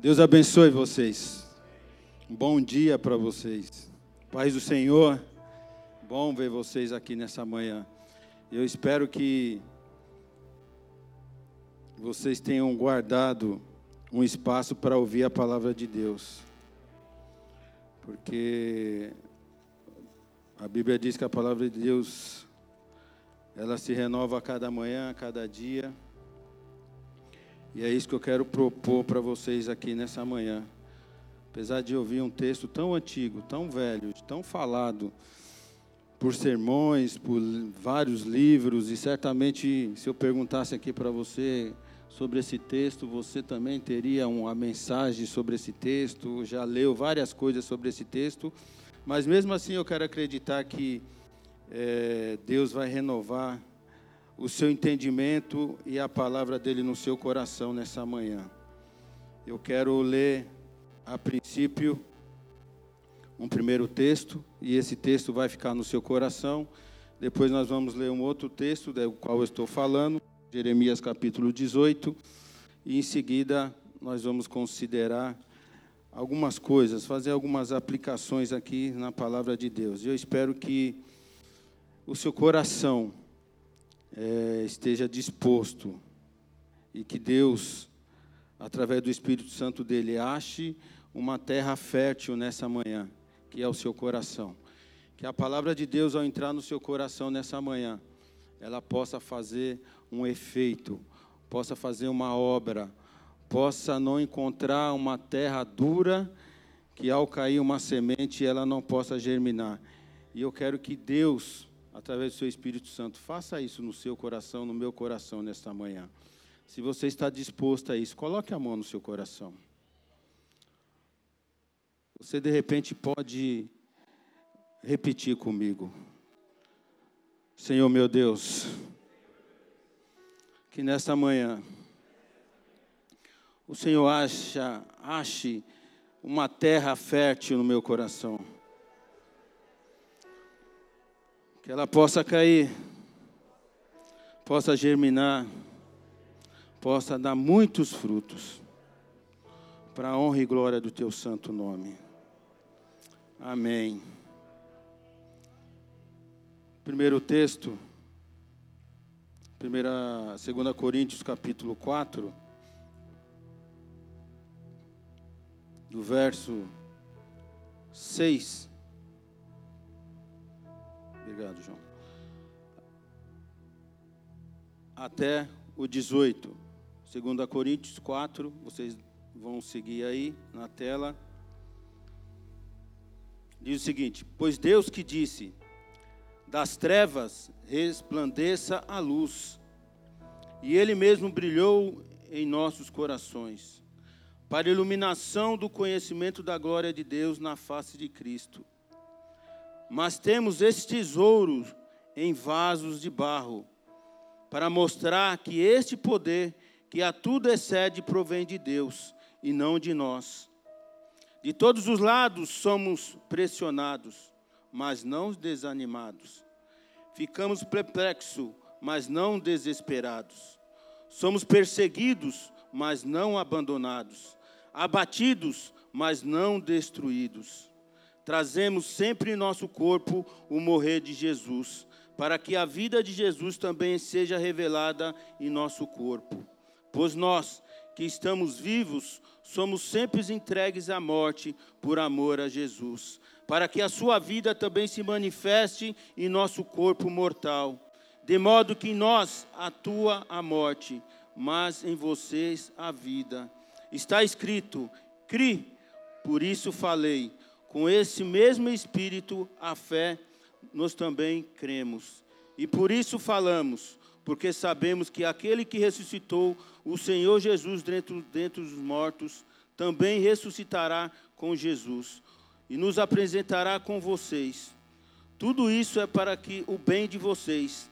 Deus abençoe vocês. Um bom dia para vocês. Paz do Senhor. Bom ver vocês aqui nessa manhã. Eu espero que vocês tenham guardado um espaço para ouvir a palavra de Deus. Porque a Bíblia diz que a palavra de Deus ela se renova a cada manhã, a cada dia. E é isso que eu quero propor para vocês aqui nessa manhã. Apesar de ouvir um texto tão antigo, tão velho, tão falado por sermões, por vários livros, e certamente se eu perguntasse aqui para você sobre esse texto, você também teria uma mensagem sobre esse texto, já leu várias coisas sobre esse texto, mas mesmo assim eu quero acreditar que é, Deus vai renovar o seu entendimento e a palavra dele no seu coração nessa manhã. Eu quero ler a princípio um primeiro texto e esse texto vai ficar no seu coração. Depois nós vamos ler um outro texto do qual eu estou falando, Jeremias capítulo 18, e em seguida nós vamos considerar algumas coisas, fazer algumas aplicações aqui na palavra de Deus. Eu espero que o seu coração é, esteja disposto e que Deus, através do Espírito Santo dele, ache uma terra fértil nessa manhã, que é o seu coração. Que a palavra de Deus, ao entrar no seu coração nessa manhã, ela possa fazer um efeito, possa fazer uma obra, possa não encontrar uma terra dura que ao cair uma semente ela não possa germinar. E eu quero que Deus através do seu Espírito Santo. Faça isso no seu coração, no meu coração nesta manhã. Se você está disposto a isso, coloque a mão no seu coração. Você de repente pode repetir comigo. Senhor meu Deus, que nesta manhã o Senhor acha, ache uma terra fértil no meu coração que ela possa cair, possa germinar, possa dar muitos frutos, para a honra e glória do teu santo nome. Amém. Primeiro texto, primeira, 2 Coríntios capítulo 4, do verso 6 Obrigado, João. Até o 18. 2 Coríntios 4, vocês vão seguir aí na tela. Diz o seguinte: Pois Deus que disse: Das trevas resplandeça a luz, e Ele mesmo brilhou em nossos corações, para a iluminação do conhecimento da glória de Deus na face de Cristo. Mas temos esse tesouro em vasos de barro, para mostrar que este poder, que a tudo excede, provém de Deus e não de nós. De todos os lados somos pressionados, mas não desanimados. Ficamos perplexos, mas não desesperados. Somos perseguidos, mas não abandonados. Abatidos, mas não destruídos trazemos sempre em nosso corpo o morrer de Jesus, para que a vida de Jesus também seja revelada em nosso corpo. Pois nós, que estamos vivos, somos sempre entregues à morte por amor a Jesus, para que a sua vida também se manifeste em nosso corpo mortal, de modo que em nós atua a morte, mas em vocês a vida. Está escrito: cri, por isso falei. Com esse mesmo espírito, a fé, nós também cremos. E por isso falamos, porque sabemos que aquele que ressuscitou o Senhor Jesus dentro, dentro dos mortos, também ressuscitará com Jesus e nos apresentará com vocês. Tudo isso é para que o bem de vocês,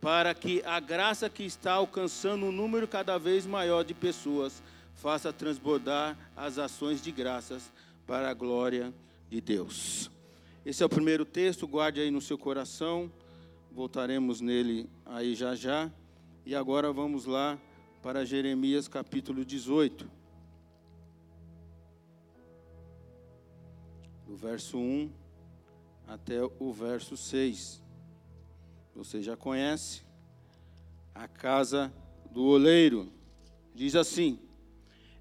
para que a graça que está alcançando um número cada vez maior de pessoas faça transbordar as ações de graças para a glória de de Deus. Esse é o primeiro texto, guarde aí no seu coração, voltaremos nele aí já já. E agora vamos lá para Jeremias capítulo 18. Do verso 1 até o verso 6. Você já conhece a casa do oleiro. Diz assim: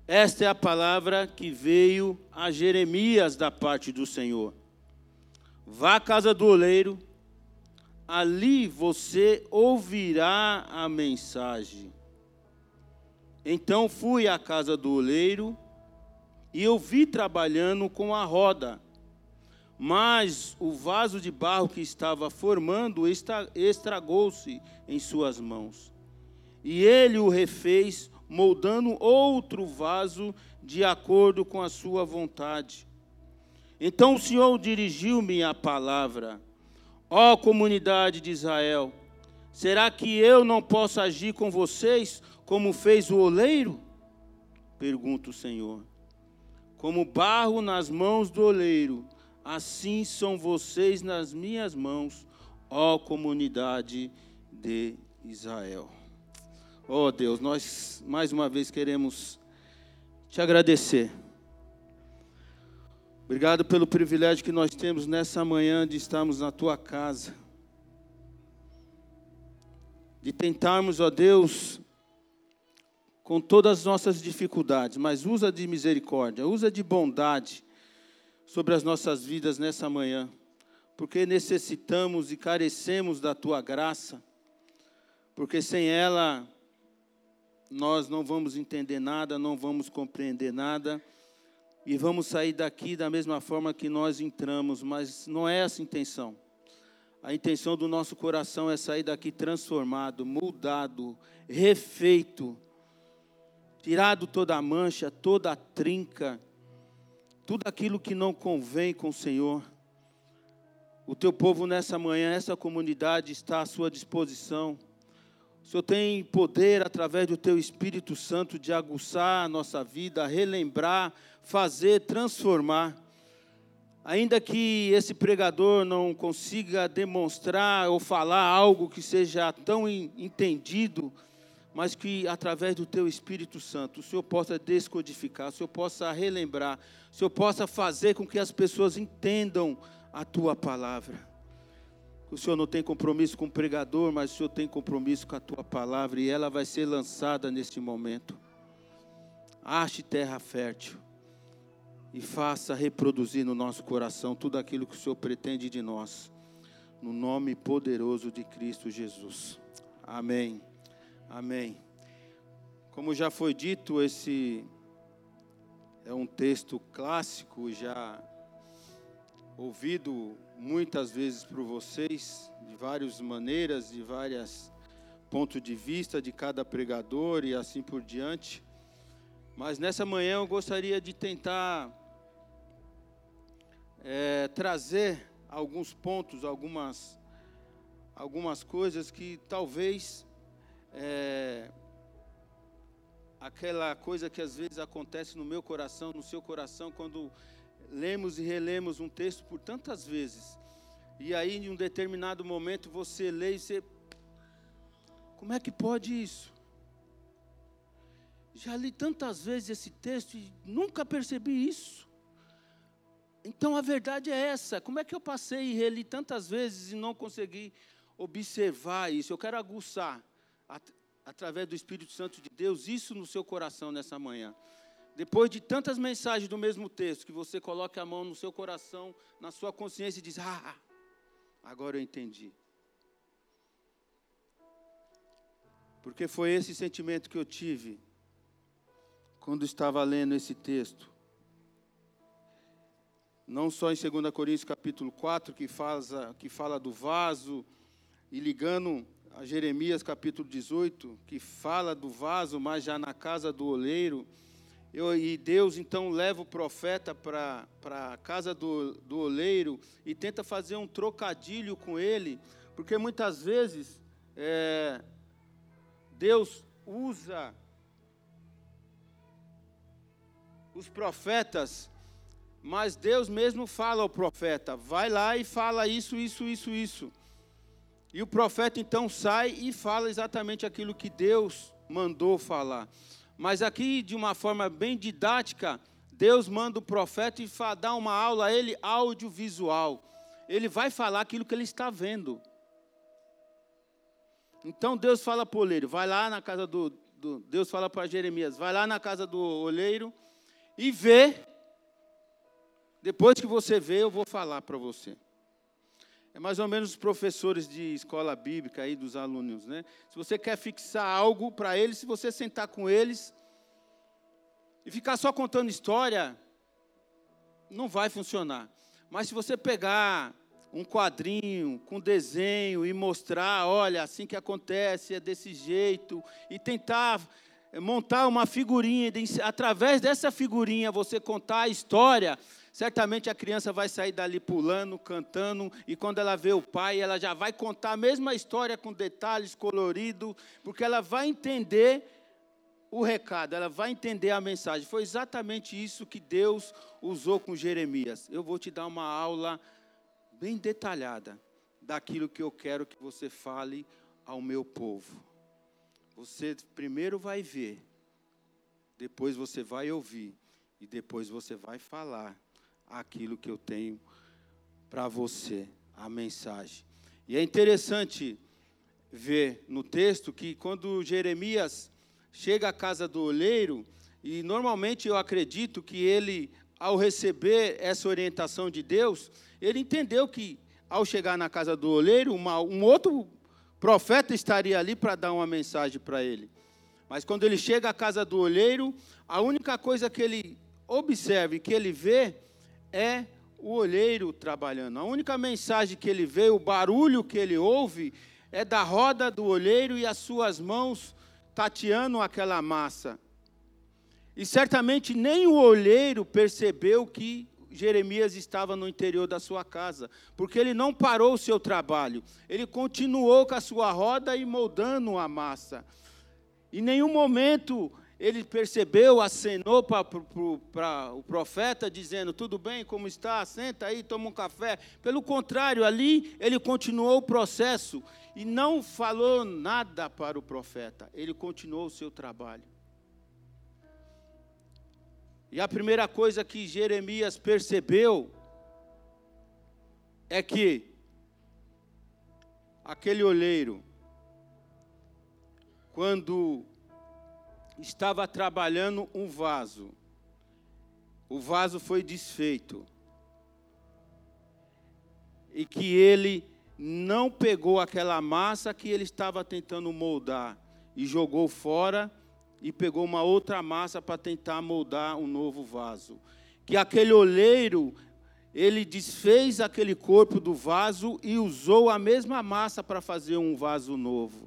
esta é a palavra que veio a Jeremias da parte do Senhor. Vá à casa do oleiro, ali você ouvirá a mensagem. Então fui à casa do oleiro e eu vi trabalhando com a roda. Mas o vaso de barro que estava formando estragou-se em suas mãos. E ele o refez, moldando outro vaso de acordo com a sua vontade. Então o Senhor dirigiu-me a palavra: Ó oh, comunidade de Israel, será que eu não posso agir com vocês como fez o oleiro? Pergunta o Senhor. Como barro nas mãos do oleiro, assim são vocês nas minhas mãos, ó comunidade de Israel. Ó Deus, nós mais uma vez queremos te agradecer. Obrigado pelo privilégio que nós temos nessa manhã de estarmos na tua casa. De tentarmos, ó Deus, com todas as nossas dificuldades, mas usa de misericórdia, usa de bondade sobre as nossas vidas nessa manhã, porque necessitamos e carecemos da tua graça, porque sem ela nós não vamos entender nada, não vamos compreender nada e vamos sair daqui da mesma forma que nós entramos, mas não é essa a intenção. A intenção do nosso coração é sair daqui transformado, mudado, refeito tirado toda a mancha, toda a trinca, tudo aquilo que não convém com o Senhor. O teu povo nessa manhã, essa comunidade está à sua disposição. O Senhor tem poder através do teu Espírito Santo de aguçar a nossa vida, relembrar, fazer, transformar. Ainda que esse pregador não consiga demonstrar ou falar algo que seja tão entendido, mas que através do teu Espírito Santo o Senhor possa descodificar, o Senhor possa relembrar, o Senhor possa fazer com que as pessoas entendam a tua palavra. O Senhor não tem compromisso com o pregador, mas o Senhor tem compromisso com a tua palavra e ela vai ser lançada neste momento. Ache terra fértil e faça reproduzir no nosso coração tudo aquilo que o Senhor pretende de nós. No nome poderoso de Cristo Jesus. Amém. Amém. Como já foi dito, esse é um texto clássico, já ouvido muitas vezes por vocês, de várias maneiras, de vários pontos de vista de cada pregador e assim por diante. Mas nessa manhã eu gostaria de tentar é, trazer alguns pontos, algumas, algumas coisas que talvez é, aquela coisa que às vezes acontece no meu coração, no seu coração, quando lemos e relemos um texto por tantas vezes. E aí, em um determinado momento, você lê e você. Como é que pode isso? Já li tantas vezes esse texto e nunca percebi isso. Então a verdade é essa. Como é que eu passei e reli tantas vezes e não consegui observar isso? Eu quero aguçar at através do Espírito Santo de Deus, isso no seu coração nessa manhã. Depois de tantas mensagens do mesmo texto, que você coloque a mão no seu coração, na sua consciência e diz: Ah, agora eu entendi. Porque foi esse sentimento que eu tive quando estava lendo esse texto. Não só em 2 Coríntios capítulo 4, que, que fala do vaso, e ligando a Jeremias capítulo 18, que fala do vaso, mas já na casa do oleiro. Eu, e Deus então leva o profeta para a casa do, do oleiro e tenta fazer um trocadilho com ele, porque muitas vezes é, Deus usa os profetas, mas Deus mesmo fala ao profeta: vai lá e fala isso, isso, isso, isso. E o profeta então sai e fala exatamente aquilo que Deus mandou falar. Mas aqui, de uma forma bem didática, Deus manda o profeta e dá uma aula a ele audiovisual. Ele vai falar aquilo que ele está vendo. Então Deus fala para o oleiro, vai lá na casa do, do Deus fala para Jeremias, vai lá na casa do oleiro e vê. Depois que você vê, eu vou falar para você. É mais ou menos os professores de escola bíblica aí dos alunos, né? Se você quer fixar algo para eles, se você sentar com eles e ficar só contando história, não vai funcionar. Mas se você pegar um quadrinho com desenho e mostrar, olha, assim que acontece, é desse jeito, e tentar montar uma figurinha, através dessa figurinha você contar a história, certamente a criança vai sair dali pulando, cantando, e quando ela vê o pai, ela já vai contar a mesma história com detalhes coloridos, porque ela vai entender o recado, ela vai entender a mensagem. Foi exatamente isso que Deus usou com Jeremias. Eu vou te dar uma aula bem detalhada daquilo que eu quero que você fale ao meu povo. Você primeiro vai ver, depois você vai ouvir, e depois você vai falar aquilo que eu tenho para você, a mensagem. E é interessante ver no texto que quando Jeremias chega à casa do oleiro, e normalmente eu acredito que ele, ao receber essa orientação de Deus, ele entendeu que ao chegar na casa do oleiro, uma, um outro profeta estaria ali para dar uma mensagem para ele. Mas quando ele chega à casa do olheiro, a única coisa que ele observa e que ele vê é o olheiro trabalhando. A única mensagem que ele vê, o barulho que ele ouve, é da roda do olheiro e as suas mãos tateando aquela massa. E certamente nem o olheiro percebeu que Jeremias estava no interior da sua casa, porque ele não parou o seu trabalho, ele continuou com a sua roda e moldando a massa. Em nenhum momento ele percebeu, acenou para o profeta, dizendo: Tudo bem, como está? Senta aí, toma um café. Pelo contrário, ali ele continuou o processo e não falou nada para o profeta, ele continuou o seu trabalho. E a primeira coisa que Jeremias percebeu é que aquele olheiro, quando estava trabalhando um vaso. O vaso foi desfeito. E que ele não pegou aquela massa que ele estava tentando moldar e jogou fora e pegou uma outra massa para tentar moldar um novo vaso. Que aquele oleiro, ele desfez aquele corpo do vaso e usou a mesma massa para fazer um vaso novo.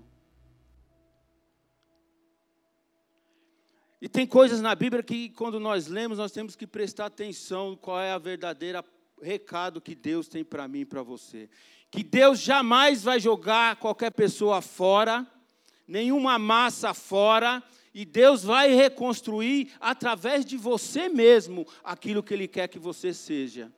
E tem coisas na Bíblia que, quando nós lemos, nós temos que prestar atenção qual é a verdadeira recado que Deus tem para mim e para você. Que Deus jamais vai jogar qualquer pessoa fora, nenhuma massa fora, e Deus vai reconstruir através de você mesmo aquilo que Ele quer que você seja.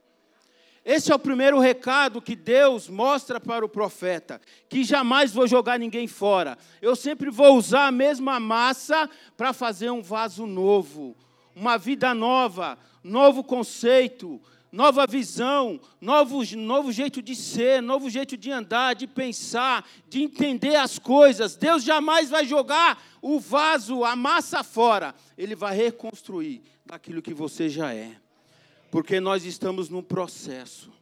Esse é o primeiro recado que Deus mostra para o profeta: que jamais vou jogar ninguém fora. Eu sempre vou usar a mesma massa para fazer um vaso novo, uma vida nova, novo conceito, nova visão, novo, novo jeito de ser, novo jeito de andar, de pensar, de entender as coisas. Deus jamais vai jogar o vaso, a massa fora. Ele vai reconstruir daquilo que você já é. Porque nós estamos num processo.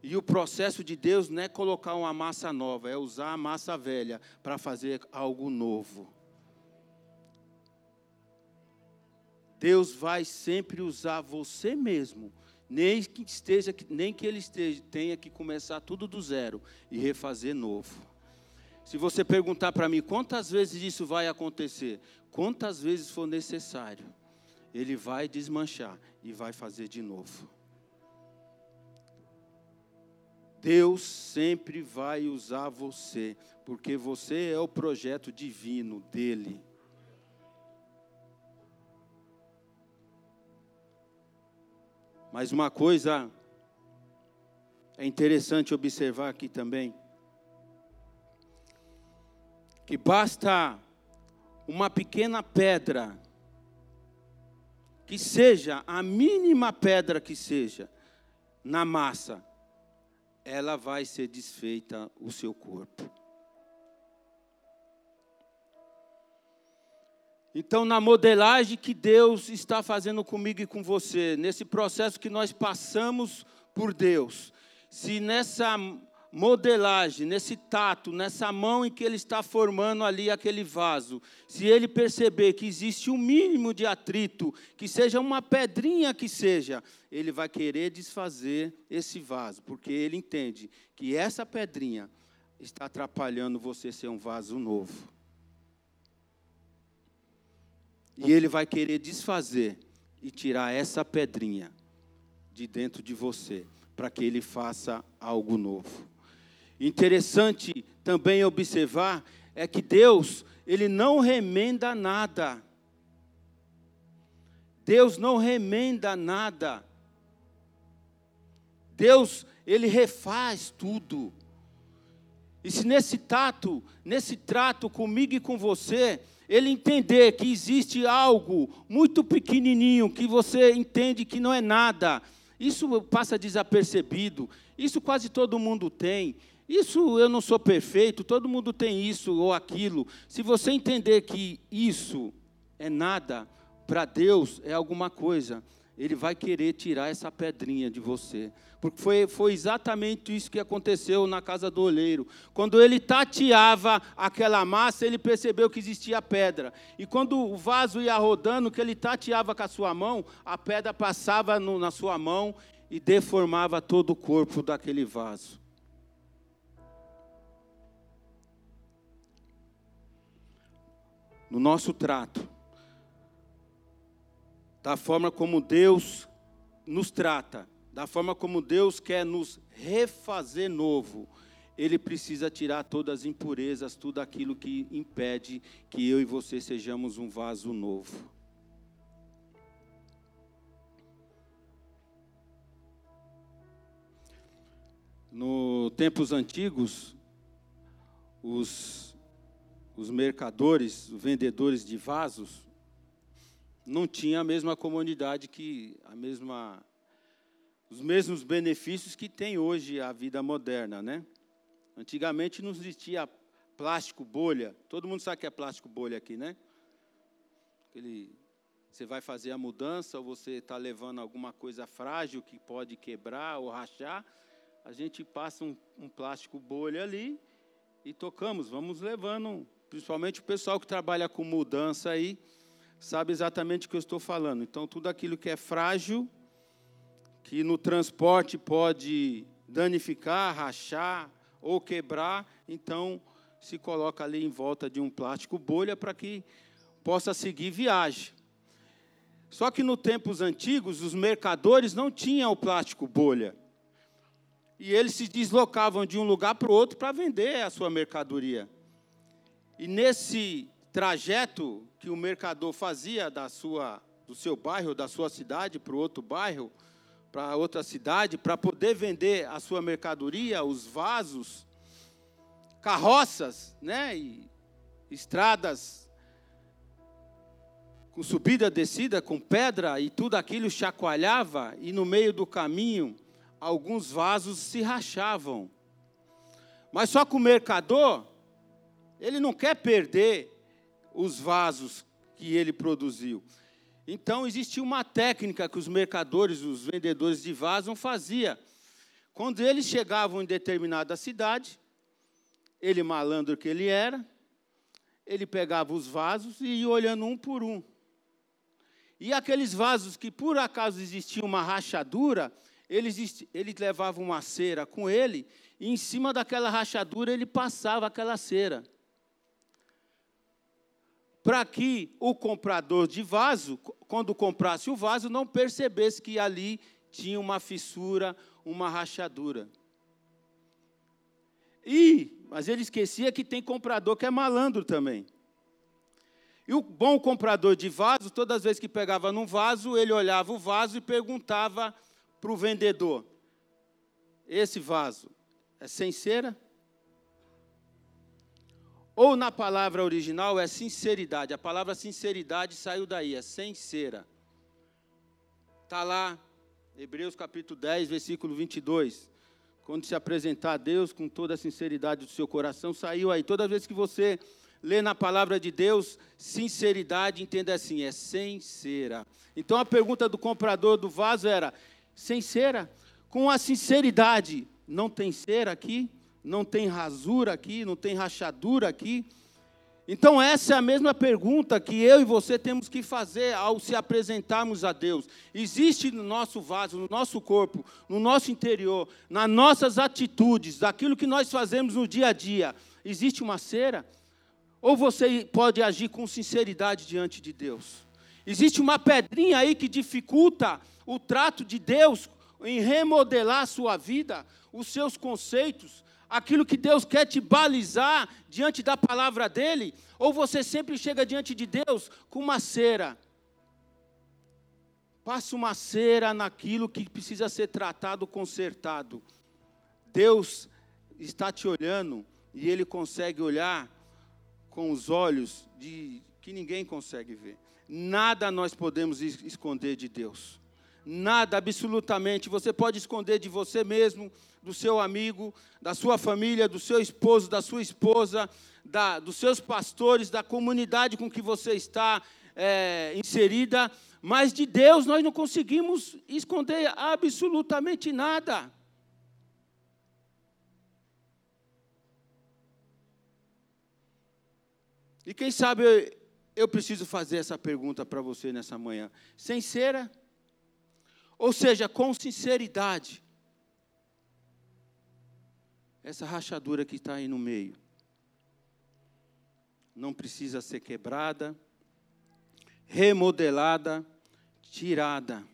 E o processo de Deus não é colocar uma massa nova, é usar a massa velha para fazer algo novo. Deus vai sempre usar você mesmo, nem que esteja, nem que ele esteja, tenha que começar tudo do zero e refazer novo. Se você perguntar para mim quantas vezes isso vai acontecer, quantas vezes for necessário, ele vai desmanchar e vai fazer de novo. Deus sempre vai usar você, porque você é o projeto divino dele. Mas uma coisa é interessante observar aqui também, que basta uma pequena pedra que seja a mínima pedra que seja na massa, ela vai ser desfeita o seu corpo. Então, na modelagem que Deus está fazendo comigo e com você, nesse processo que nós passamos por Deus, se nessa modelagem, nesse tato, nessa mão em que ele está formando ali aquele vaso, se ele perceber que existe um mínimo de atrito, que seja uma pedrinha que seja, ele vai querer desfazer esse vaso, porque ele entende que essa pedrinha está atrapalhando você ser um vaso novo. E ele vai querer desfazer e tirar essa pedrinha de dentro de você, para que ele faça algo novo. Interessante também observar é que Deus, ele não remenda nada. Deus não remenda nada. Deus, ele refaz tudo. E se nesse tato, nesse trato comigo e com você, ele entender que existe algo muito pequenininho que você entende que não é nada, isso passa desapercebido. Isso quase todo mundo tem. Isso eu não sou perfeito, todo mundo tem isso ou aquilo. Se você entender que isso é nada, para Deus é alguma coisa, Ele vai querer tirar essa pedrinha de você. Porque foi, foi exatamente isso que aconteceu na casa do oleiro. Quando ele tateava aquela massa, ele percebeu que existia pedra. E quando o vaso ia rodando, que ele tateava com a sua mão, a pedra passava no, na sua mão e deformava todo o corpo daquele vaso. No nosso trato, da forma como Deus nos trata, da forma como Deus quer nos refazer novo, Ele precisa tirar todas as impurezas, tudo aquilo que impede que eu e você sejamos um vaso novo. No tempos antigos, os, os mercadores, os vendedores de vasos, não tinham a mesma comunidade que a mesma os mesmos benefícios que tem hoje a vida moderna, né? Antigamente não existia plástico bolha. Todo mundo sabe que é plástico bolha aqui, né? Aquele, você vai fazer a mudança ou você está levando alguma coisa frágil que pode quebrar ou rachar, a gente passa um, um plástico bolha ali e tocamos, vamos levando, principalmente o pessoal que trabalha com mudança aí, sabe exatamente o que eu estou falando. Então, tudo aquilo que é frágil, que no transporte pode danificar, rachar ou quebrar, então se coloca ali em volta de um plástico bolha para que possa seguir viagem. Só que no tempos antigos, os mercadores não tinham o plástico bolha. E eles se deslocavam de um lugar para o outro para vender a sua mercadoria. E nesse trajeto que o mercador fazia da sua, do seu bairro, da sua cidade para o outro bairro, para outra cidade para poder vender a sua mercadoria, os vasos, carroças, né, e estradas com subida, descida, com pedra e tudo aquilo chacoalhava e no meio do caminho alguns vasos se rachavam. Mas só que o mercador, ele não quer perder os vasos que ele produziu. Então, existia uma técnica que os mercadores, os vendedores de vasos faziam. Quando eles chegavam em determinada cidade, ele, malandro que ele era, ele pegava os vasos e ia olhando um por um. E aqueles vasos que por acaso existia uma rachadura, eles, ele levava uma cera com ele, e em cima daquela rachadura ele passava aquela cera para que o comprador de vaso, quando comprasse o vaso, não percebesse que ali tinha uma fissura, uma rachadura. E, mas ele esquecia que tem comprador que é malandro também. E o bom comprador de vaso, todas as vezes que pegava num vaso, ele olhava o vaso e perguntava para o vendedor: Esse vaso é sem cera? Ou na palavra original é sinceridade. A palavra sinceridade saiu daí, é sem cera. Está lá, Hebreus capítulo 10, versículo 22. Quando se apresentar a Deus com toda a sinceridade do seu coração, saiu aí. Toda vez que você lê na palavra de Deus, sinceridade, entenda assim, é sem cera. Então a pergunta do comprador do vaso era: sem cera? Com a sinceridade, não tem cera aqui? Não tem rasura aqui? Não tem rachadura aqui? Então, essa é a mesma pergunta que eu e você temos que fazer ao se apresentarmos a Deus. Existe no nosso vaso, no nosso corpo, no nosso interior, nas nossas atitudes, daquilo que nós fazemos no dia a dia, existe uma cera? Ou você pode agir com sinceridade diante de Deus? Existe uma pedrinha aí que dificulta o trato de Deus em remodelar a sua vida, os seus conceitos, aquilo que Deus quer te balizar diante da palavra dele? Ou você sempre chega diante de Deus com uma cera? Passa uma cera naquilo que precisa ser tratado, consertado. Deus está te olhando e Ele consegue olhar com os olhos de que ninguém consegue ver. Nada nós podemos esconder de Deus. Nada, absolutamente. Você pode esconder de você mesmo, do seu amigo, da sua família, do seu esposo, da sua esposa, da, dos seus pastores, da comunidade com que você está é, inserida, mas de Deus nós não conseguimos esconder absolutamente nada. E quem sabe eu, eu preciso fazer essa pergunta para você nessa manhã. Sem cera? Ou seja, com sinceridade. Essa rachadura que está aí no meio não precisa ser quebrada, remodelada, tirada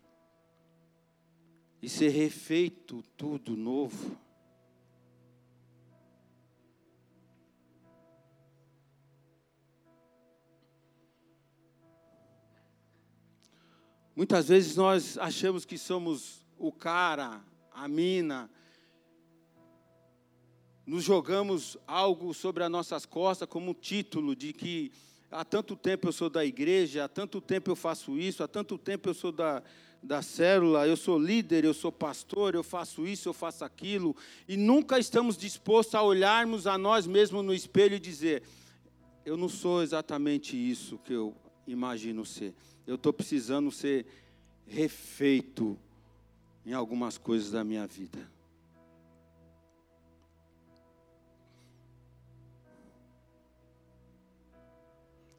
e ser refeito tudo novo. Muitas vezes nós achamos que somos o cara, a mina, nos jogamos algo sobre as nossas costas como um título de que há tanto tempo eu sou da igreja, há tanto tempo eu faço isso, há tanto tempo eu sou da, da célula, eu sou líder, eu sou pastor, eu faço isso, eu faço aquilo, e nunca estamos dispostos a olharmos a nós mesmos no espelho e dizer: eu não sou exatamente isso que eu imagino ser eu estou precisando ser refeito em algumas coisas da minha vida.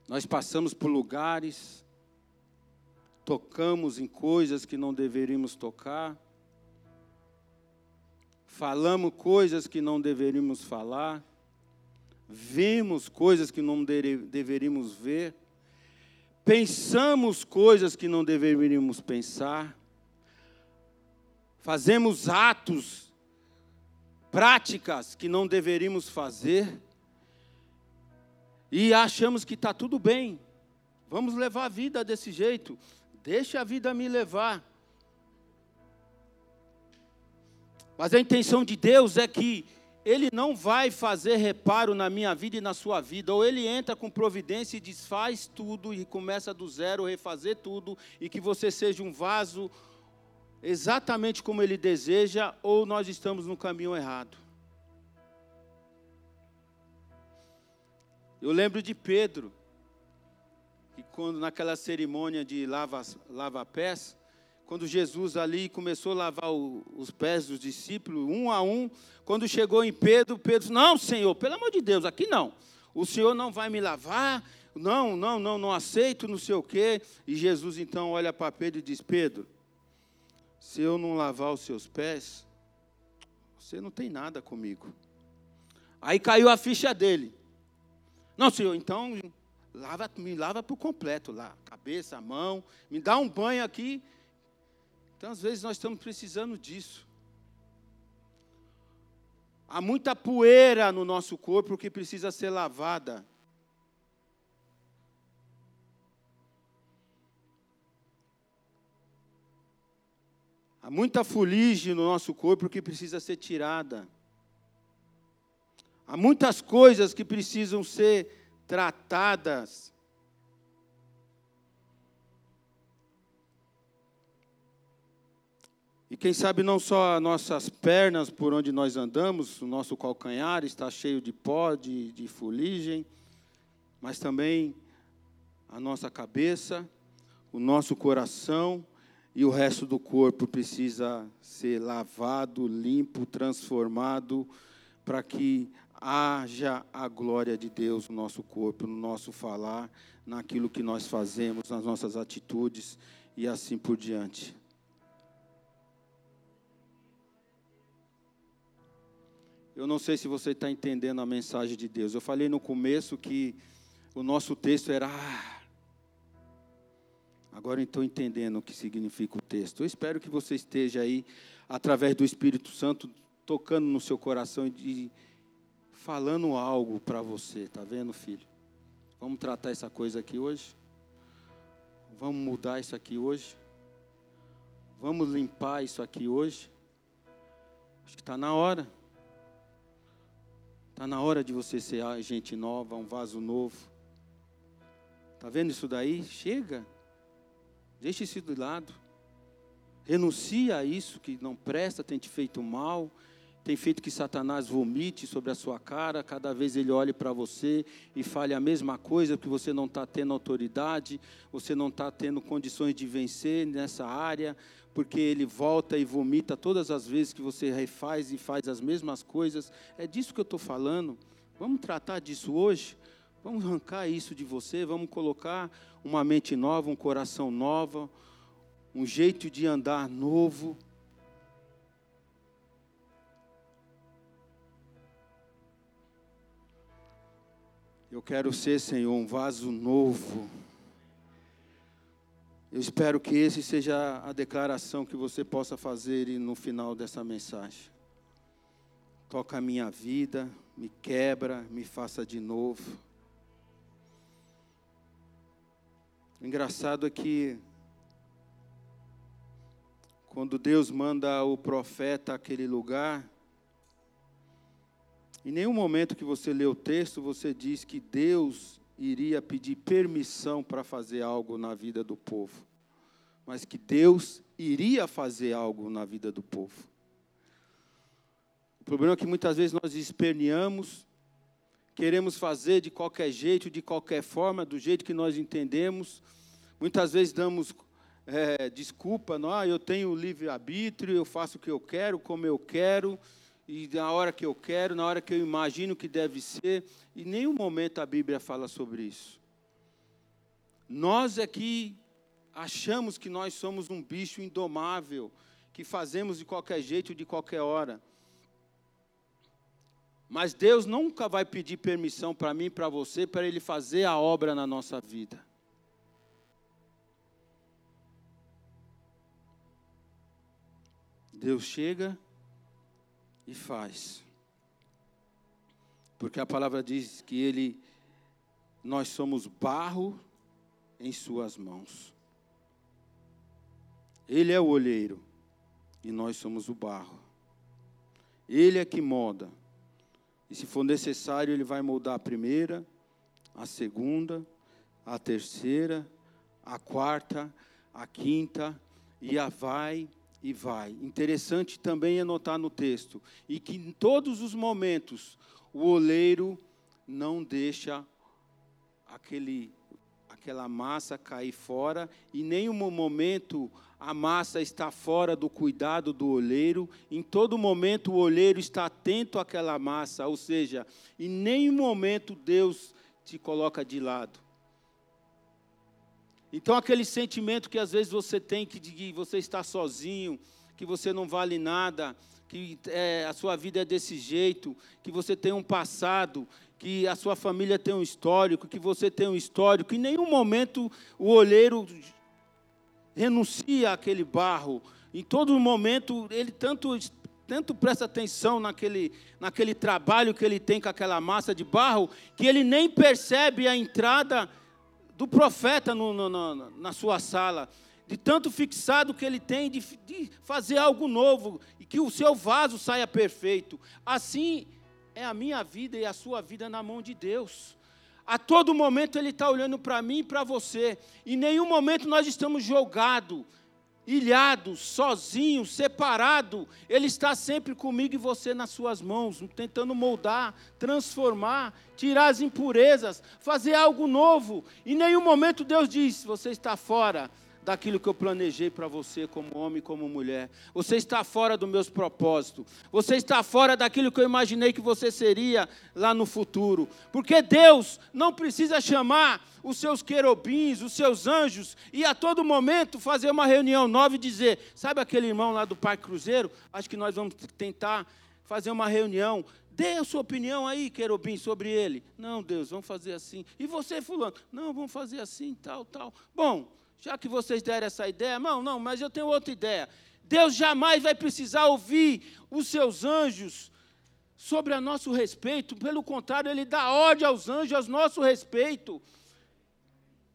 Nós passamos por lugares, tocamos em coisas que não deveríamos tocar, falamos coisas que não deveríamos falar, vimos coisas que não deveríamos ver, pensamos coisas que não deveríamos pensar, fazemos atos, práticas que não deveríamos fazer, e achamos que está tudo bem, vamos levar a vida desse jeito, deixa a vida me levar. Mas a intenção de Deus é que ele não vai fazer reparo na minha vida e na sua vida, ou ele entra com providência e desfaz tudo e começa do zero, refazer tudo, e que você seja um vaso exatamente como ele deseja, ou nós estamos no caminho errado. Eu lembro de Pedro, que quando naquela cerimônia de lava-pés, lava pés quando Jesus ali começou a lavar o, os pés dos discípulos, um a um, quando chegou em Pedro, Pedro disse, não, Senhor, pelo amor de Deus, aqui não. O Senhor não vai me lavar, não, não, não, não aceito, não sei o quê. E Jesus então olha para Pedro e diz, Pedro, se eu não lavar os seus pés, você não tem nada comigo. Aí caiu a ficha dele. Não, Senhor, então lava, me lava por completo lá, cabeça, mão, me dá um banho aqui então, às vezes, nós estamos precisando disso. Há muita poeira no nosso corpo que precisa ser lavada. Há muita fuligem no nosso corpo que precisa ser tirada. Há muitas coisas que precisam ser tratadas. Quem sabe não só as nossas pernas por onde nós andamos, o nosso calcanhar está cheio de pó, de, de fuligem, mas também a nossa cabeça, o nosso coração e o resto do corpo precisa ser lavado, limpo, transformado, para que haja a glória de Deus no nosso corpo, no nosso falar, naquilo que nós fazemos, nas nossas atitudes e assim por diante. Eu não sei se você está entendendo a mensagem de Deus. Eu falei no começo que o nosso texto era. Agora estou entendendo o que significa o texto. Eu espero que você esteja aí, através do Espírito Santo, tocando no seu coração e falando algo para você. Está vendo, filho? Vamos tratar essa coisa aqui hoje? Vamos mudar isso aqui hoje? Vamos limpar isso aqui hoje? Acho que está na hora. Está na hora de você ser gente nova, um vaso novo. Está vendo isso daí? Chega. Deixe isso de lado. Renuncia a isso que não presta, tem te feito mal, tem feito que Satanás vomite sobre a sua cara, cada vez ele olhe para você e fale a mesma coisa, porque você não está tendo autoridade, você não está tendo condições de vencer nessa área, porque ele volta e vomita todas as vezes que você refaz e faz as mesmas coisas. É disso que eu estou falando. Vamos tratar disso hoje? Vamos arrancar isso de você, vamos colocar uma mente nova, um coração novo, um jeito de andar novo. Eu quero ser, Senhor, um vaso novo eu espero que esse seja a declaração que você possa fazer no final dessa mensagem. Toca a minha vida, me quebra, me faça de novo. O engraçado é que quando Deus manda o profeta àquele lugar, em nenhum momento que você lê o texto, você diz que Deus iria pedir permissão para fazer algo na vida do povo, mas que Deus iria fazer algo na vida do povo. O problema é que muitas vezes nós esperneamos, queremos fazer de qualquer jeito, de qualquer forma, do jeito que nós entendemos. Muitas vezes damos é, desculpa, não, ah, eu tenho livre-arbítrio, eu faço o que eu quero, como eu quero e na hora que eu quero, na hora que eu imagino que deve ser, e nenhum momento a Bíblia fala sobre isso. Nós é que achamos que nós somos um bicho indomável, que fazemos de qualquer jeito, de qualquer hora. Mas Deus nunca vai pedir permissão para mim e para você para Ele fazer a obra na nossa vida. Deus chega e faz. Porque a palavra diz que ele nós somos barro em suas mãos. Ele é o olheiro e nós somos o barro. Ele é que molda. E se for necessário, ele vai moldar a primeira, a segunda, a terceira, a quarta, a quinta e a vai e vai. Interessante também é notar no texto, e que em todos os momentos o oleiro não deixa aquele, aquela massa cair fora, e nenhum momento a massa está fora do cuidado do oleiro, em todo momento o oleiro está atento àquela massa, ou seja, em nenhum momento Deus te coloca de lado. Então, aquele sentimento que às vezes você tem que, você está sozinho, que você não vale nada, que é, a sua vida é desse jeito, que você tem um passado, que a sua família tem um histórico, que você tem um histórico, em nenhum momento o olheiro renuncia àquele barro. Em todo momento ele tanto tanto presta atenção naquele, naquele trabalho que ele tem com aquela massa de barro, que ele nem percebe a entrada do profeta no, no, no, na sua sala, de tanto fixado que ele tem de, de fazer algo novo e que o seu vaso saia perfeito. Assim é a minha vida e a sua vida na mão de Deus. A todo momento Ele está olhando para mim e para você. Em nenhum momento nós estamos jogados, ilhado, sozinho, separado. Ele está sempre comigo e você nas suas mãos, tentando moldar, transformar, tirar as impurezas, fazer algo novo. Em nenhum momento Deus diz: você está fora daquilo que eu planejei para você como homem e como mulher. Você está fora dos meus propósitos. Você está fora daquilo que eu imaginei que você seria lá no futuro. Porque Deus não precisa chamar os seus querubins, os seus anjos e a todo momento fazer uma reunião nova e dizer: "Sabe aquele irmão lá do Parque Cruzeiro? Acho que nós vamos tentar fazer uma reunião. Dê a sua opinião aí, querubim, sobre ele. Não, Deus, vamos fazer assim. E você, fulano? Não, vamos fazer assim, tal, tal. Bom, já que vocês deram essa ideia, não, não, mas eu tenho outra ideia. Deus jamais vai precisar ouvir os seus anjos sobre a nosso respeito, pelo contrário, Ele dá ordem aos anjos a nosso respeito.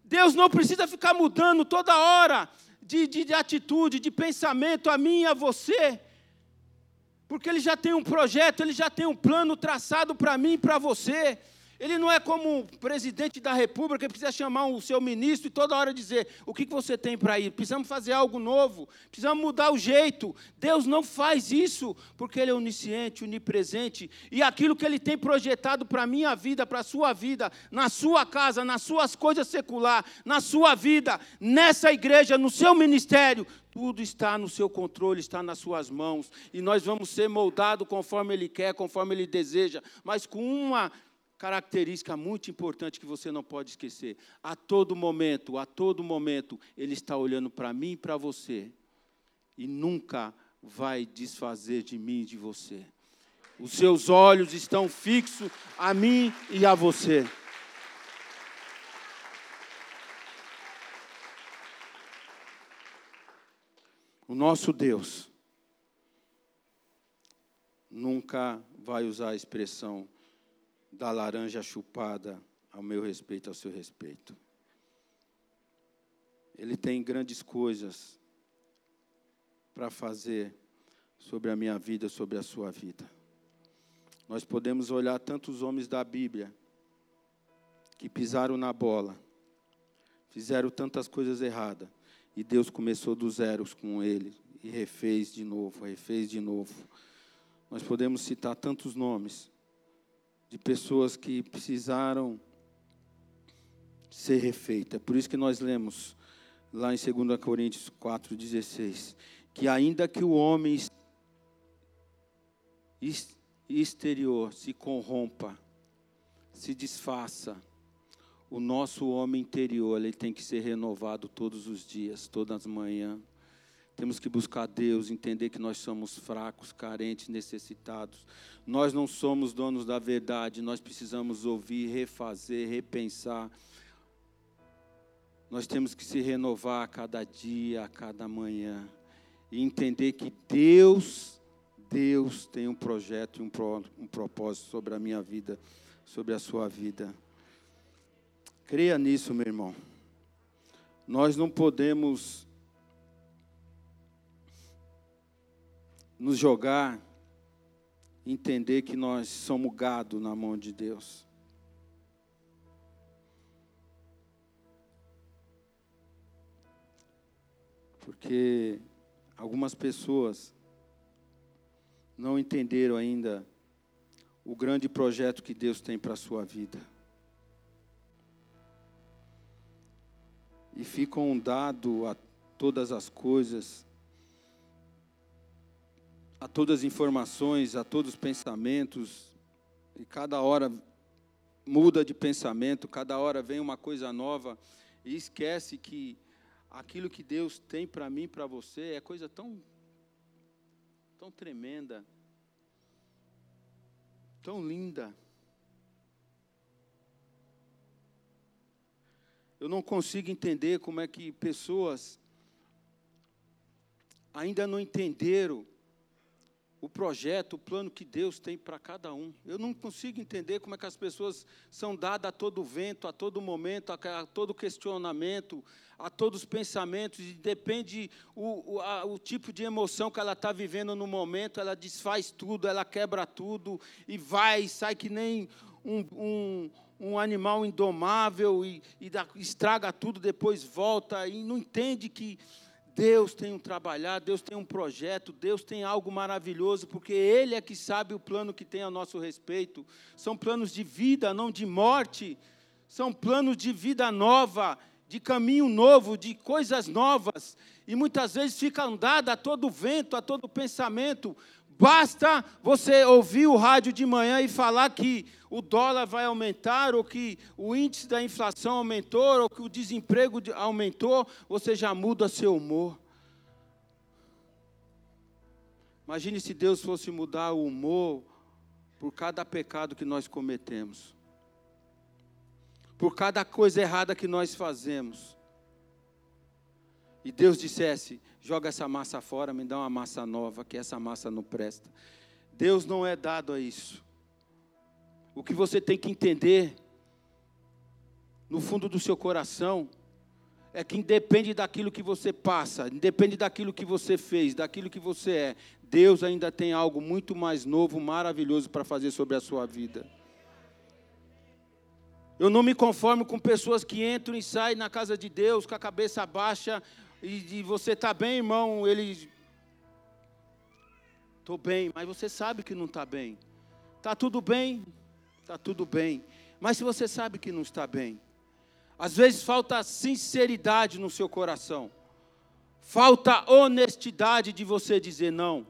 Deus não precisa ficar mudando toda hora de, de, de atitude, de pensamento a mim e a você, porque Ele já tem um projeto, Ele já tem um plano traçado para mim e para você. Ele não é como o presidente da república que precisa chamar o seu ministro e toda hora dizer: o que você tem para ir? Precisamos fazer algo novo, precisamos mudar o jeito. Deus não faz isso, porque Ele é onisciente, onipresente, e aquilo que Ele tem projetado para a minha vida, para a sua vida, na sua casa, nas suas coisas secular, na sua vida, nessa igreja, no seu ministério, tudo está no seu controle, está nas suas mãos, e nós vamos ser moldados conforme Ele quer, conforme Ele deseja, mas com uma característica muito importante que você não pode esquecer. A todo momento, a todo momento, Ele está olhando para mim e para você. E nunca vai desfazer de mim e de você. Os seus olhos estão fixos a mim e a você. O nosso Deus nunca vai usar a expressão da laranja chupada ao meu respeito, ao seu respeito. Ele tem grandes coisas para fazer sobre a minha vida, sobre a sua vida. Nós podemos olhar tantos homens da Bíblia que pisaram na bola, fizeram tantas coisas erradas, e Deus começou do zero com ele e refez de novo, refez de novo. Nós podemos citar tantos nomes de pessoas que precisaram ser refeitas. Por isso que nós lemos lá em 2 Coríntios 4,16, que ainda que o homem exterior se corrompa, se desfaça, o nosso homem interior ele tem que ser renovado todos os dias, todas as manhãs. Temos que buscar Deus, entender que nós somos fracos, carentes, necessitados. Nós não somos donos da verdade, nós precisamos ouvir, refazer, repensar. Nós temos que se renovar a cada dia, a cada manhã. E entender que Deus, Deus tem um projeto e um, pro, um propósito sobre a minha vida, sobre a sua vida. Creia nisso, meu irmão. Nós não podemos nos jogar, entender que nós somos gado na mão de Deus. Porque algumas pessoas não entenderam ainda o grande projeto que Deus tem para a sua vida. E ficam dado a todas as coisas a todas as informações, a todos os pensamentos, e cada hora muda de pensamento, cada hora vem uma coisa nova, e esquece que aquilo que Deus tem para mim, para você, é coisa tão, tão tremenda, tão linda. Eu não consigo entender como é que pessoas ainda não entenderam o projeto, o plano que Deus tem para cada um. Eu não consigo entender como é que as pessoas são dadas a todo vento, a todo momento, a, a todo questionamento, a todos os pensamentos, e depende o, o, a, o tipo de emoção que ela está vivendo no momento, ela desfaz tudo, ela quebra tudo, e vai, sai que nem um, um, um animal indomável, e, e dá, estraga tudo, depois volta, e não entende que Deus tem um trabalhar, Deus tem um projeto, Deus tem algo maravilhoso, porque Ele é que sabe o plano que tem a nosso respeito. São planos de vida, não de morte. São planos de vida nova, de caminho novo, de coisas novas. E muitas vezes fica andada a todo vento, a todo pensamento. Basta você ouvir o rádio de manhã e falar que o dólar vai aumentar, ou que o índice da inflação aumentou, ou que o desemprego aumentou, você já muda seu humor. Imagine se Deus fosse mudar o humor por cada pecado que nós cometemos, por cada coisa errada que nós fazemos. E Deus dissesse: joga essa massa fora, me dá uma massa nova, que essa massa não presta. Deus não é dado a isso. O que você tem que entender, no fundo do seu coração, é que independe daquilo que você passa, independe daquilo que você fez, daquilo que você é, Deus ainda tem algo muito mais novo, maravilhoso para fazer sobre a sua vida. Eu não me conformo com pessoas que entram e saem na casa de Deus com a cabeça baixa, e, você está bem, irmão, ele. Estou bem, mas você sabe que não está bem. Está tudo bem? Está tudo bem. Mas se você sabe que não está bem, às vezes falta sinceridade no seu coração, falta honestidade de você dizer: não,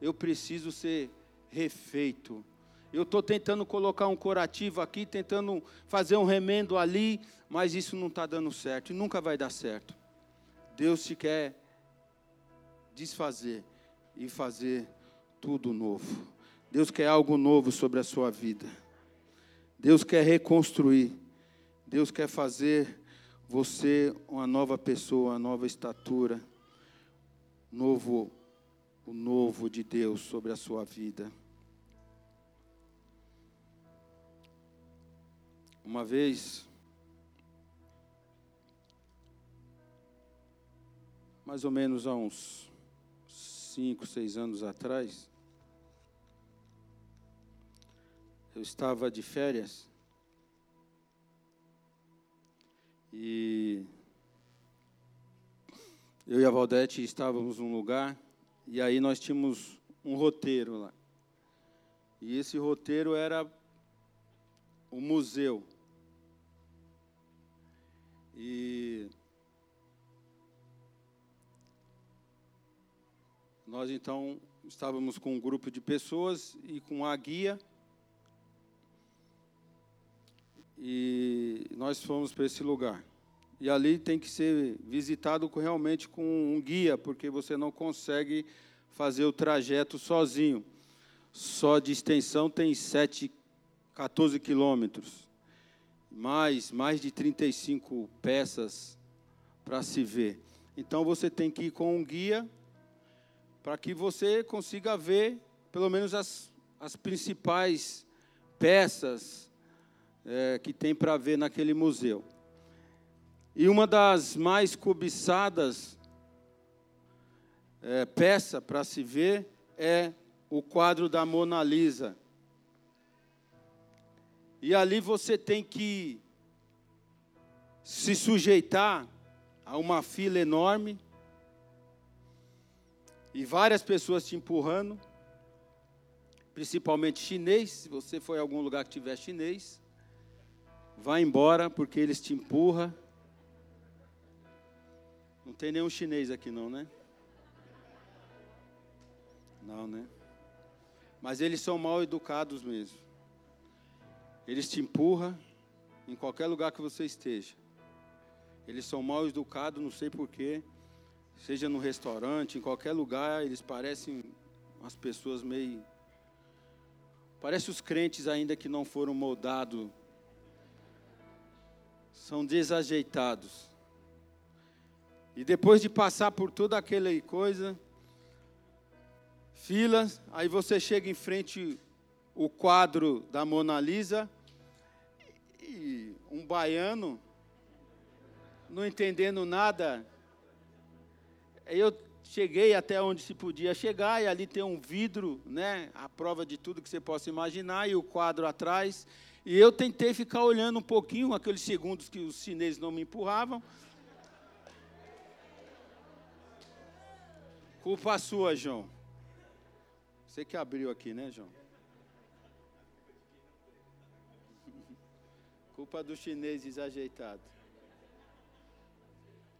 eu preciso ser refeito. Eu estou tentando colocar um curativo aqui, tentando fazer um remendo ali, mas isso não está dando certo e nunca vai dar certo. Deus te quer desfazer e fazer tudo novo. Deus quer algo novo sobre a sua vida. Deus quer reconstruir. Deus quer fazer você uma nova pessoa, uma nova estatura, novo o novo de Deus sobre a sua vida. Uma vez mais ou menos há uns cinco, seis anos atrás, eu estava de férias e eu e a Valdete estávamos num lugar e aí nós tínhamos um roteiro lá. E esse roteiro era o museu. E Nós então estávamos com um grupo de pessoas e com a guia. E nós fomos para esse lugar. E ali tem que ser visitado realmente com um guia, porque você não consegue fazer o trajeto sozinho. Só de extensão tem 7, 14 quilômetros. Mais, mais de 35 peças para se ver. Então você tem que ir com um guia para que você consiga ver pelo menos as, as principais peças é, que tem para ver naquele museu. E uma das mais cobiçadas é, peça para se ver é o quadro da Mona Lisa. E ali você tem que se sujeitar a uma fila enorme e várias pessoas te empurrando, principalmente chinês, se você for em algum lugar que tiver chinês, vá embora porque eles te empurram. Não tem nenhum chinês aqui não, né? Não, né? Mas eles são mal educados mesmo. Eles te empurram em qualquer lugar que você esteja. Eles são mal educados, não sei porquê seja no restaurante, em qualquer lugar, eles parecem umas pessoas meio. Parece os crentes ainda que não foram moldados. São desajeitados. E depois de passar por toda aquela coisa, filas, aí você chega em frente o quadro da Mona Lisa e um baiano, não entendendo nada, eu cheguei até onde se podia chegar, e ali tem um vidro, né, a prova de tudo que você possa imaginar, e o quadro atrás. E eu tentei ficar olhando um pouquinho, aqueles segundos que os chineses não me empurravam. Culpa sua, João. Você que abriu aqui, né, João? Culpa do chinês desajeitado.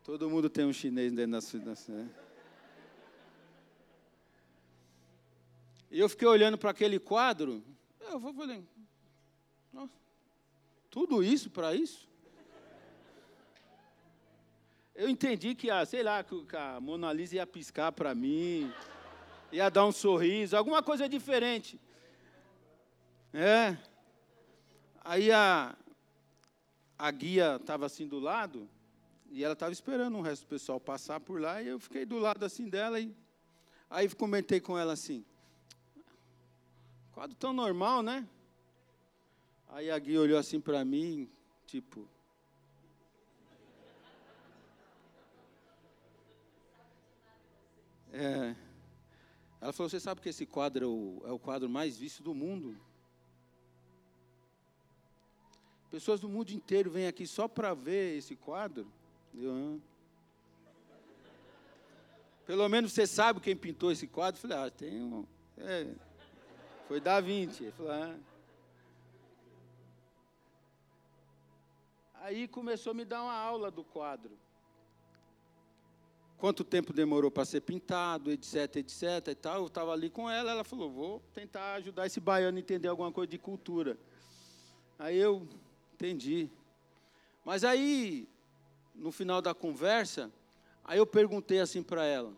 Todo mundo tem um chinês dentro da sua. Né? E eu fiquei olhando para aquele quadro. Eu falei, tudo isso para isso? Eu entendi que, a, sei lá, que a Mona Lisa ia piscar para mim, ia dar um sorriso, alguma coisa diferente. É. Aí a, a guia estava assim do lado, e ela estava esperando o resto do pessoal passar por lá, e eu fiquei do lado assim dela, e aí comentei com ela assim, quadro tão normal, né? Aí a guia olhou assim para mim, tipo, É, ela falou: Você sabe que esse quadro é é o quadro mais visto do mundo? Pessoas do mundo inteiro vêm aqui só para ver esse quadro. Ah. Pelo menos você sabe quem pintou esse quadro. Eu falei: Ah, tem um. É, foi Da Vinci. Ele falou: ah. Aí começou a me dar uma aula do quadro quanto tempo demorou para ser pintado, etc, etc e tal. Eu estava ali com ela, ela falou, vou tentar ajudar esse baiano a entender alguma coisa de cultura. Aí eu entendi. Mas aí, no final da conversa, aí eu perguntei assim para ela,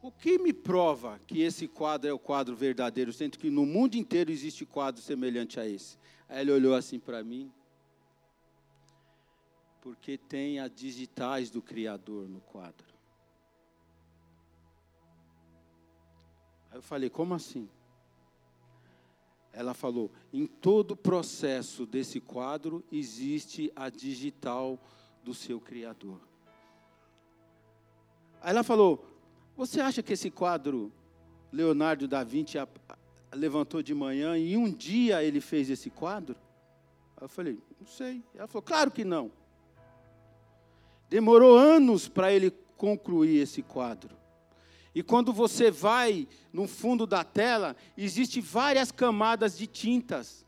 o que me prova que esse quadro é o quadro verdadeiro, sendo que no mundo inteiro existe quadro semelhante a esse? Aí ele olhou assim para mim, porque tem as digitais do Criador no quadro. Aí eu falei, como assim? Ela falou, em todo o processo desse quadro existe a digital do seu Criador. Aí ela falou, você acha que esse quadro Leonardo da Vinci levantou de manhã e um dia ele fez esse quadro? Eu falei, não sei. Ela falou, claro que não. Demorou anos para ele concluir esse quadro. E quando você vai no fundo da tela, existe várias camadas de tintas.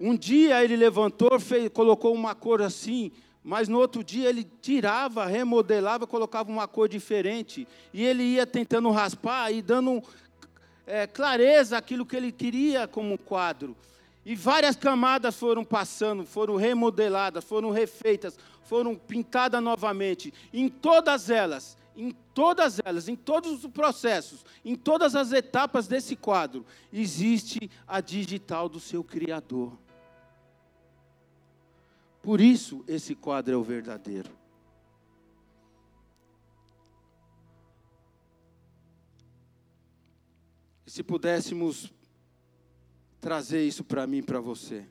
Um dia ele levantou, fez, colocou uma cor assim, mas no outro dia ele tirava, remodelava, colocava uma cor diferente. E ele ia tentando raspar e dando é, clareza àquilo que ele queria como quadro. E várias camadas foram passando, foram remodeladas, foram refeitas, foram pintadas novamente. Em todas elas, em todas elas, em todos os processos, em todas as etapas desse quadro, existe a digital do seu Criador. Por isso, esse quadro é o verdadeiro. E se pudéssemos trazer isso para mim e para você.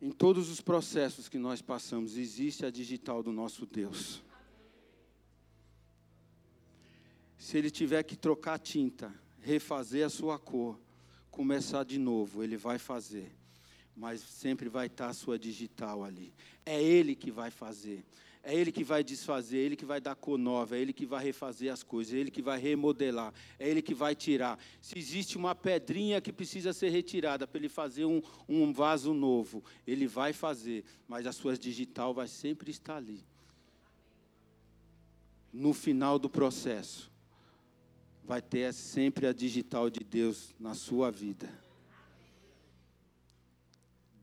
Em todos os processos que nós passamos, existe a digital do nosso Deus. Se ele tiver que trocar tinta, refazer a sua cor, começar de novo, ele vai fazer. Mas sempre vai estar a sua digital ali. É ele que vai fazer. É Ele que vai desfazer, é Ele que vai dar cor nova, é Ele que vai refazer as coisas, é Ele que vai remodelar, é Ele que vai tirar. Se existe uma pedrinha que precisa ser retirada para Ele fazer um, um vaso novo, Ele vai fazer, mas a sua digital vai sempre estar ali. No final do processo, vai ter sempre a digital de Deus na sua vida.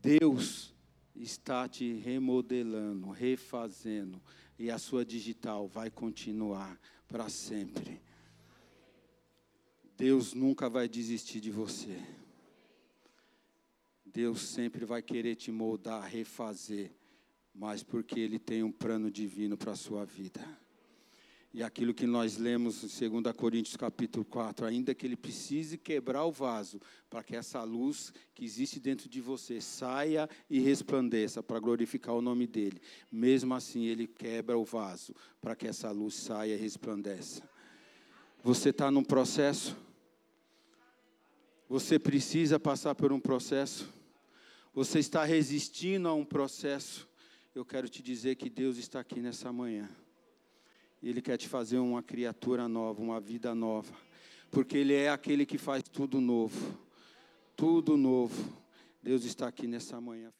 Deus está te remodelando, refazendo, e a sua digital vai continuar para sempre. Deus nunca vai desistir de você. Deus sempre vai querer te moldar, refazer, mas porque Ele tem um plano divino para a sua vida. E aquilo que nós lemos em 2 Coríntios capítulo 4, ainda que ele precise quebrar o vaso, para que essa luz que existe dentro de você saia e resplandeça para glorificar o nome dele. Mesmo assim, ele quebra o vaso para que essa luz saia e resplandeça. Você está num processo? Você precisa passar por um processo? Você está resistindo a um processo? Eu quero te dizer que Deus está aqui nessa manhã Ele quer te fazer uma criatura nova, uma vida nova. Porque Ele é aquele que faz tudo novo. Tudo novo. Deus está aqui nessa manhã.